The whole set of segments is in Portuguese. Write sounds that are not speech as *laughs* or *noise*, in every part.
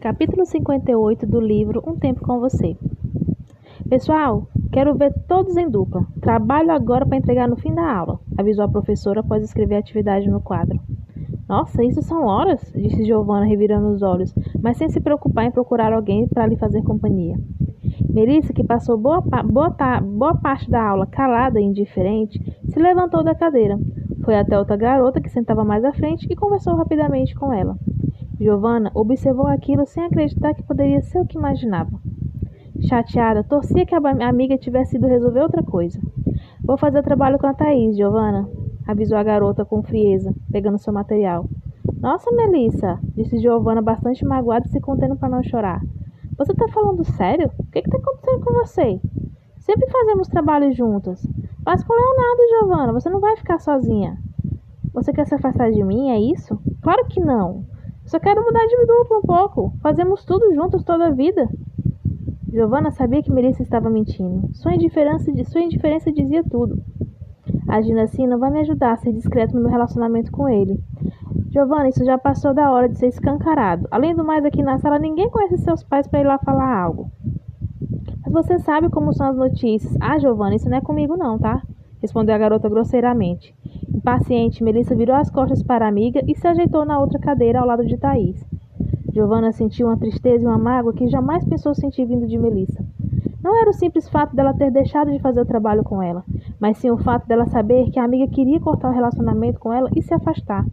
Capítulo 58 do livro Um Tempo com Você. Pessoal, quero ver todos em dupla. Trabalho agora para entregar no fim da aula, avisou a professora após escrever a atividade no quadro. Nossa, isso são horas, disse Giovanna revirando os olhos, mas sem se preocupar em procurar alguém para lhe fazer companhia. Melissa, que passou boa, boa, boa parte da aula calada e indiferente, se levantou da cadeira, foi até outra garota que sentava mais à frente e conversou rapidamente com ela. Giovanna observou aquilo sem acreditar que poderia ser o que imaginava. Chateada, torcia que a amiga tivesse ido resolver outra coisa. Vou fazer trabalho com a Thaís, Giovanna, avisou a garota com frieza, pegando seu material. Nossa, Melissa, disse Giovanna bastante magoada e se contendo para não chorar. Você tá falando sério? O que, que tá acontecendo com você? Sempre fazemos trabalho juntas. Mas com Leonardo, Giovanna, você não vai ficar sozinha. Você quer se afastar de mim, é isso? Claro que não. Só quero mudar de dupla um pouco. Fazemos tudo juntos toda a vida. Giovanna sabia que Melissa estava mentindo. Sua indiferença, sua indiferença dizia tudo. Agindo assim não vai me ajudar a ser discreto no meu relacionamento com ele. Giovanna, isso já passou da hora de ser escancarado. Além do mais, aqui na sala ninguém conhece seus pais para ir lá falar algo. Mas você sabe como são as notícias. Ah, Giovanna, isso não é comigo não, tá? Respondeu a garota grosseiramente. Impaciente, Melissa virou as costas para a amiga e se ajeitou na outra cadeira ao lado de Thaís. Giovanna sentiu uma tristeza e uma mágoa que jamais pensou sentir vindo de Melissa. Não era o simples fato dela ter deixado de fazer o trabalho com ela, mas sim o fato dela saber que a amiga queria cortar o relacionamento com ela e se afastar.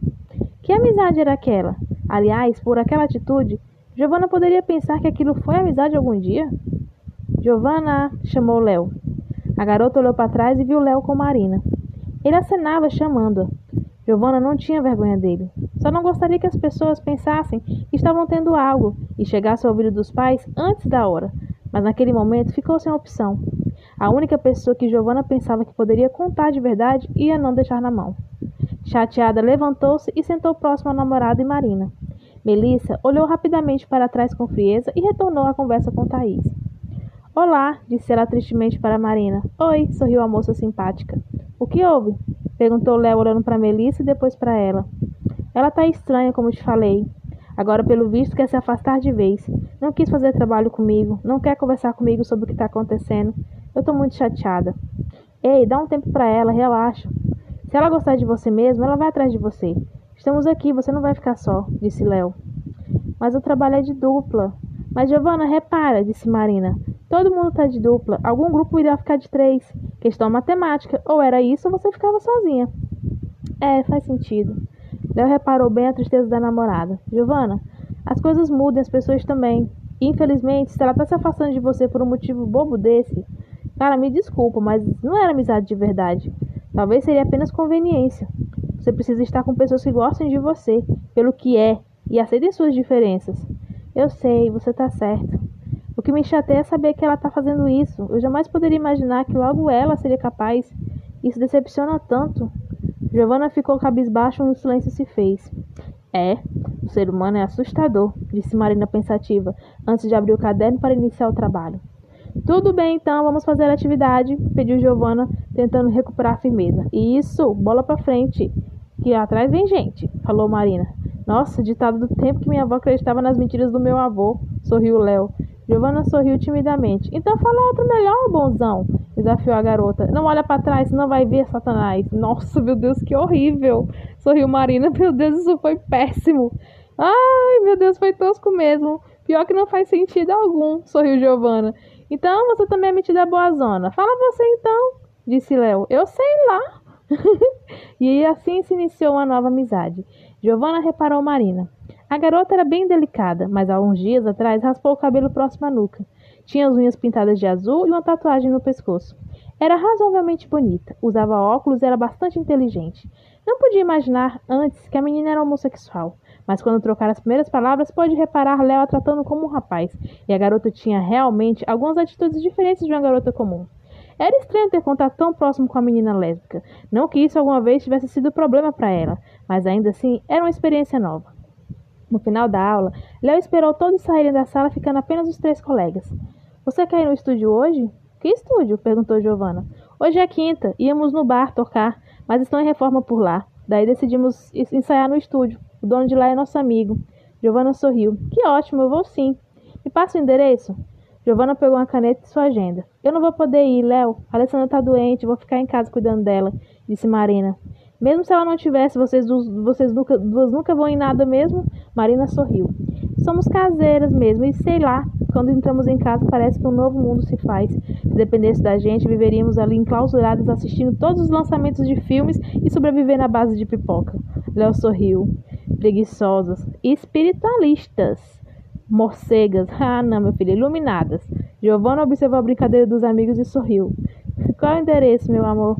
Que amizade era aquela? Aliás, por aquela atitude, Giovanna poderia pensar que aquilo foi amizade algum dia? Giovanna chamou Léo. A garota olhou para trás e viu Léo com Marina. Ele acenava chamando-a. Giovanna não tinha vergonha dele. Só não gostaria que as pessoas pensassem que estavam tendo algo e chegasse ao ouvido dos pais antes da hora. Mas naquele momento ficou sem opção. A única pessoa que Giovanna pensava que poderia contar de verdade ia não deixar na mão. Chateada, levantou-se e sentou próximo ao namorado e Marina. Melissa olhou rapidamente para trás com frieza e retornou à conversa com Thaís. Olá, disse ela tristemente para Marina. Oi, sorriu a moça simpática. O que houve? Perguntou Léo olhando para Melissa e depois para ela. Ela tá estranha, como te falei. Agora, pelo visto, quer se afastar de vez. Não quis fazer trabalho comigo, não quer conversar comigo sobre o que está acontecendo. Eu tô muito chateada. Ei, dá um tempo para ela, relaxa. Se ela gostar de você mesmo, ela vai atrás de você. Estamos aqui, você não vai ficar só, disse Léo. Mas o trabalho é de dupla. Mas Giovana, repara, disse Marina. Todo mundo tá de dupla. Algum grupo iria ficar de três. Questão matemática. Ou era isso ou você ficava sozinha. É, faz sentido. Léo reparou bem a tristeza da namorada. Giovana, as coisas mudam, as pessoas também. infelizmente, se ela tá se afastando de você por um motivo bobo desse, cara, me desculpa, mas não era amizade de verdade. Talvez seria apenas conveniência. Você precisa estar com pessoas que gostem de você, pelo que é, e aceitem suas diferenças. Eu sei, você tá certo. O que me chateia é saber que ela tá fazendo isso. Eu jamais poderia imaginar que logo ela seria capaz. Isso decepciona tanto. Giovanna ficou cabisbaixo e um silêncio se fez. É, o ser humano é assustador, disse Marina pensativa, antes de abrir o caderno para iniciar o trabalho. Tudo bem, então, vamos fazer a atividade, pediu Giovanna, tentando recuperar a firmeza. Isso, bola para frente, que atrás vem gente, falou Marina. Nossa, ditado do tempo que minha avó acreditava nas mentiras do meu avô, sorriu Léo. Giovanna sorriu timidamente. Então fala outro melhor, bonzão, desafiou a garota. Não olha para trás, senão vai ver Satanás. Nossa, meu Deus, que horrível, sorriu Marina. Meu Deus, isso foi péssimo. Ai, meu Deus, foi tosco mesmo. Pior que não faz sentido algum, sorriu Giovanna. Então você também é metida boazona. Fala você então, disse Léo. Eu sei lá. *laughs* e assim se iniciou uma nova amizade. Giovanna reparou Marina. A garota era bem delicada, mas há uns dias atrás raspou o cabelo próximo à nuca. Tinha as unhas pintadas de azul e uma tatuagem no pescoço. Era razoavelmente bonita, usava óculos e era bastante inteligente. Não podia imaginar antes que a menina era homossexual, mas quando trocar as primeiras palavras, pôde reparar Léo a tratando como um rapaz, e a garota tinha realmente algumas atitudes diferentes de uma garota comum. Era estranho ter contato tão próximo com a menina lésbica. Não que isso alguma vez tivesse sido problema para ela, mas ainda assim era uma experiência nova. No final da aula, Léo esperou todos saírem da sala, ficando apenas os três colegas. Você quer ir no estúdio hoje? Que estúdio? perguntou Giovana. Hoje é quinta, íamos no bar tocar, mas estão em reforma por lá. Daí decidimos ensaiar no estúdio. O dono de lá é nosso amigo. Giovana sorriu. Que ótimo, eu vou sim. Me passa o endereço? Giovana pegou uma caneta e sua agenda. Eu não vou poder ir, Léo. Alessandra tá doente, vou ficar em casa cuidando dela, disse Marina. Mesmo se ela não tivesse, vocês, vocês nunca, duas nunca vão em nada mesmo? Marina sorriu. Somos caseiras mesmo, e sei lá, quando entramos em casa parece que um novo mundo se faz. Se dependesse da gente, viveríamos ali enclausuradas assistindo todos os lançamentos de filmes e sobrevivendo à base de pipoca. Léo sorriu. Preguiçosas. Espiritualistas morcegas. *laughs* Ah, não, meu filho, iluminadas. Giovanna observou a brincadeira dos amigos e sorriu. *laughs* Qual é o endereço, meu amor?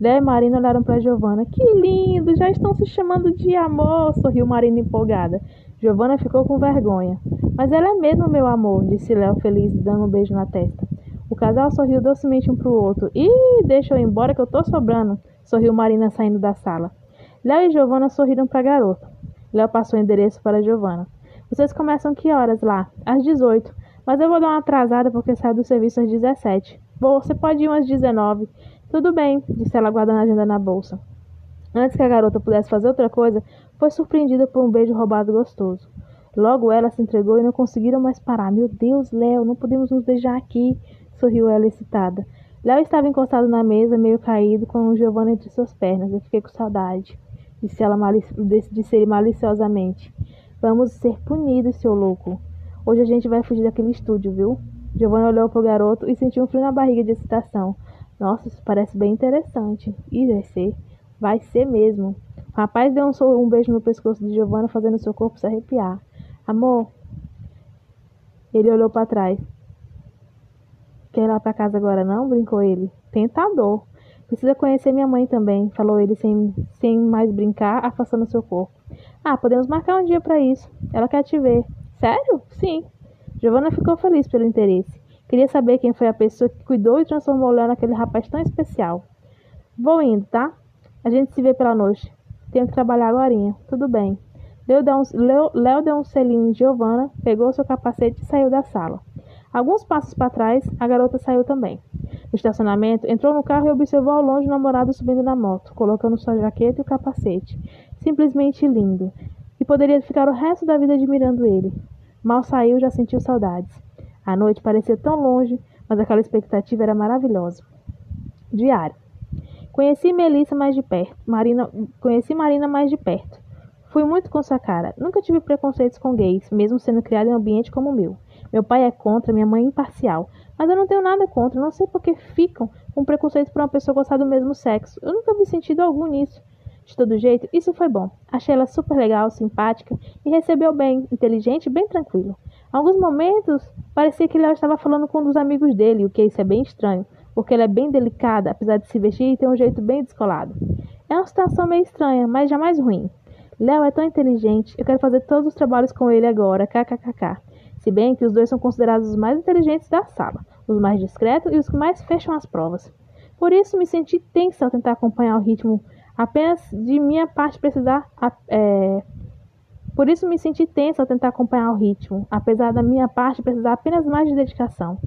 Léo e Marina olharam para Giovanna. Que lindo! Já estão se chamando de amor, sorriu Marina empolgada. Giovanna ficou com vergonha. Mas ela é mesmo meu amor, disse Léo feliz, dando um beijo na testa. O casal sorriu docemente um para o outro. Ih, deixa eu ir embora que eu tô sobrando, sorriu Marina saindo da sala. Léo e Giovanna sorriram para a garota. Léo passou o endereço para Giovanna. Vocês começam que horas lá? Às 18. Mas eu vou dar uma atrasada porque saio do serviço às 17. Bom, você pode ir umas 19. Tudo bem, disse ela guardando a agenda na bolsa. Antes que a garota pudesse fazer outra coisa, foi surpreendida por um beijo roubado gostoso. Logo ela se entregou e não conseguiram mais parar. Meu Deus, Léo, não podemos nos beijar aqui, sorriu ela excitada. Léo estava encostado na mesa, meio caído, com o Giovanna entre suas pernas. Eu fiquei com saudade, disse ela malici disse ele maliciosamente. Vamos ser punidos, seu louco. Hoje a gente vai fugir daquele estúdio, viu? Giovanna olhou para o garoto e sentiu um frio na barriga de excitação. Nossa, isso parece bem interessante. E vai ser. Vai ser mesmo. O rapaz deu um, um beijo no pescoço de Giovanna, fazendo seu corpo se arrepiar. Amor. Ele olhou para trás. Quer ir lá para casa agora não? brincou ele. Tentador. Precisa conhecer minha mãe também, falou ele sem, sem mais brincar, afastando seu corpo. Ah, podemos marcar um dia para isso. Ela quer te ver. Sério? Sim. Giovanna ficou feliz pelo interesse. Queria saber quem foi a pessoa que cuidou e transformou Léo naquele rapaz tão especial. Vou indo, tá? A gente se vê pela noite. Tenho que trabalhar agora. Tudo bem. Léo deu, um, deu um selinho em Giovanna, pegou seu capacete e saiu da sala. Alguns passos para trás, a garota saiu também. No estacionamento, entrou no carro e observou ao longe o namorado subindo na moto, colocando sua jaqueta e o capacete simplesmente lindo, e poderia ficar o resto da vida admirando ele. Mal saiu, já sentiu saudades. A noite parecia tão longe, mas aquela expectativa era maravilhosa. Diário. Conheci Melissa mais de perto. Marina, conheci Marina mais de perto. Fui muito com sua cara. Nunca tive preconceitos com gays, mesmo sendo criada em um ambiente como o meu. Meu pai é contra, minha mãe é imparcial. Mas eu não tenho nada contra. Não sei por que ficam com preconceito por uma pessoa gostar do mesmo sexo. Eu nunca vi sentido algum nisso. De todo jeito, isso foi bom. Achei ela super legal, simpática e recebeu bem, inteligente e bem tranquilo. Alguns momentos, parecia que Léo estava falando com um dos amigos dele, o que isso é bem estranho, porque ela é bem delicada, apesar de se vestir e ter um jeito bem descolado. É uma situação meio estranha, mas jamais ruim. Léo é tão inteligente, eu quero fazer todos os trabalhos com ele agora, kkkk. Se bem que os dois são considerados os mais inteligentes da sala, os mais discretos e os que mais fecham as provas. Por isso me senti tensa ao tentar acompanhar o ritmo Apenas de minha parte precisar. É, por isso me senti tensa ao tentar acompanhar o ritmo, apesar da minha parte precisar apenas mais de dedicação.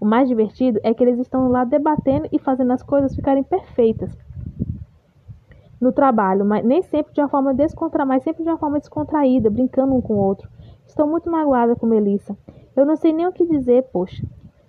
O mais divertido é que eles estão lá debatendo e fazendo as coisas ficarem perfeitas no trabalho, mas nem sempre de uma forma descontra, mas sempre de uma forma descontraída, brincando um com o outro. Estou muito magoada com Melissa. Eu não sei nem o que dizer, poxa.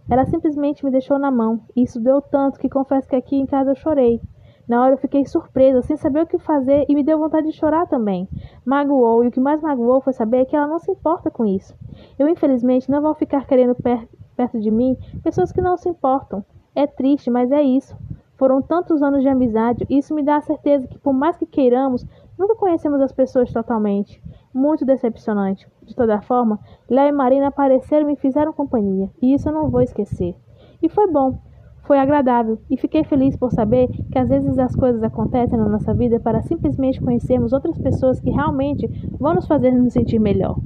Ela simplesmente me deixou na mão. Isso deu tanto que confesso que aqui em casa eu chorei. Na hora eu fiquei surpresa, sem saber o que fazer e me deu vontade de chorar também. Magoou, e o que mais magoou foi saber que ela não se importa com isso. Eu, infelizmente, não vou ficar querendo per perto de mim pessoas que não se importam. É triste, mas é isso. Foram tantos anos de amizade, e isso me dá a certeza que, por mais que queiramos, nunca conhecemos as pessoas totalmente. Muito decepcionante. De toda forma, Léo e Marina apareceram e me fizeram companhia, e isso eu não vou esquecer. E foi bom, foi agradável e fiquei feliz por saber que às vezes as coisas acontecem na nossa vida para simplesmente conhecermos outras pessoas que realmente vão nos fazer nos sentir melhor.